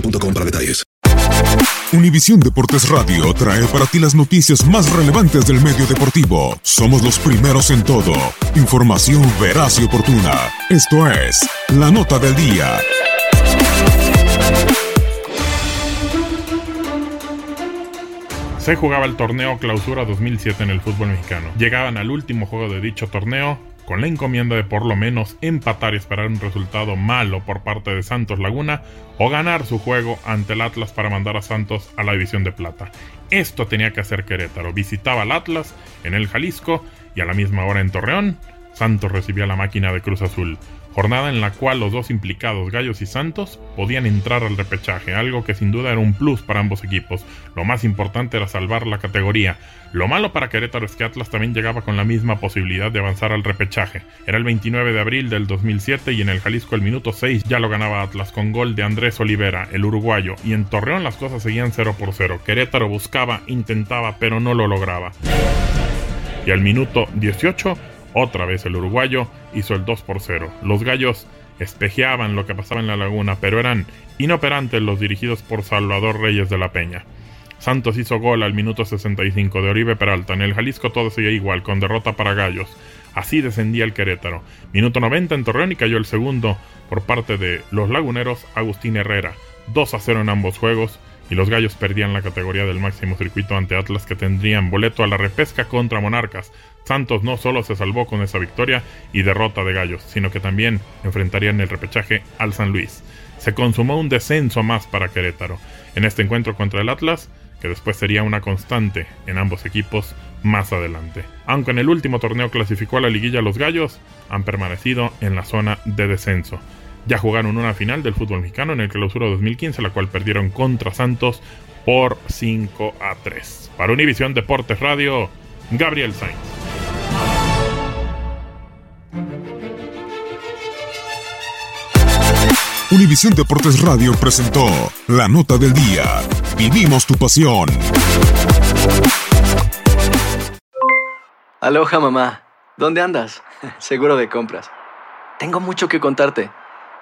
boostmobile.com para. Univisión Deportes Radio trae para ti las noticias más relevantes del medio deportivo. Somos los primeros en todo. Información veraz y oportuna. Esto es La Nota del Día. Se jugaba el torneo Clausura 2007 en el fútbol mexicano. Llegaban al último juego de dicho torneo con la encomienda de por lo menos empatar y esperar un resultado malo por parte de Santos Laguna o ganar su juego ante el Atlas para mandar a Santos a la división de plata. Esto tenía que hacer Querétaro. Visitaba al Atlas en el Jalisco y a la misma hora en Torreón, Santos recibía la máquina de Cruz Azul. Jornada en la cual los dos implicados, Gallos y Santos, podían entrar al repechaje, algo que sin duda era un plus para ambos equipos. Lo más importante era salvar la categoría. Lo malo para Querétaro es que Atlas también llegaba con la misma posibilidad de avanzar al repechaje. Era el 29 de abril del 2007 y en el Jalisco el minuto 6 ya lo ganaba Atlas con gol de Andrés Olivera, el uruguayo, y en Torreón las cosas seguían 0 por 0. Querétaro buscaba, intentaba, pero no lo lograba. Y al minuto 18 otra vez el uruguayo hizo el 2 por 0. Los gallos espejeaban lo que pasaba en la laguna, pero eran inoperantes los dirigidos por Salvador Reyes de la Peña. Santos hizo gol al minuto 65 de Oribe Peralta. En el Jalisco todo seguía igual, con derrota para Gallos. Así descendía el Querétaro. Minuto 90 en Torreón y cayó el segundo por parte de los laguneros Agustín Herrera. 2 a 0 en ambos juegos y los Gallos perdían la categoría del máximo circuito ante Atlas que tendrían boleto a la repesca contra Monarcas. Santos no solo se salvó con esa victoria y derrota de Gallos, sino que también enfrentarían el repechaje al San Luis. Se consumó un descenso más para Querétaro en este encuentro contra el Atlas, que después sería una constante en ambos equipos más adelante. Aunque en el último torneo clasificó a la liguilla los Gallos, han permanecido en la zona de descenso. Ya jugaron una final del fútbol mexicano en el clausura 2015, la cual perdieron contra Santos por 5 a 3. Para Univisión Deportes Radio, Gabriel Sainz. Univisión Deportes Radio presentó La Nota del Día. Vivimos tu pasión. Aloha mamá, ¿dónde andas? Seguro de compras. Tengo mucho que contarte.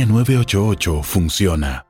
línea 988 funciona.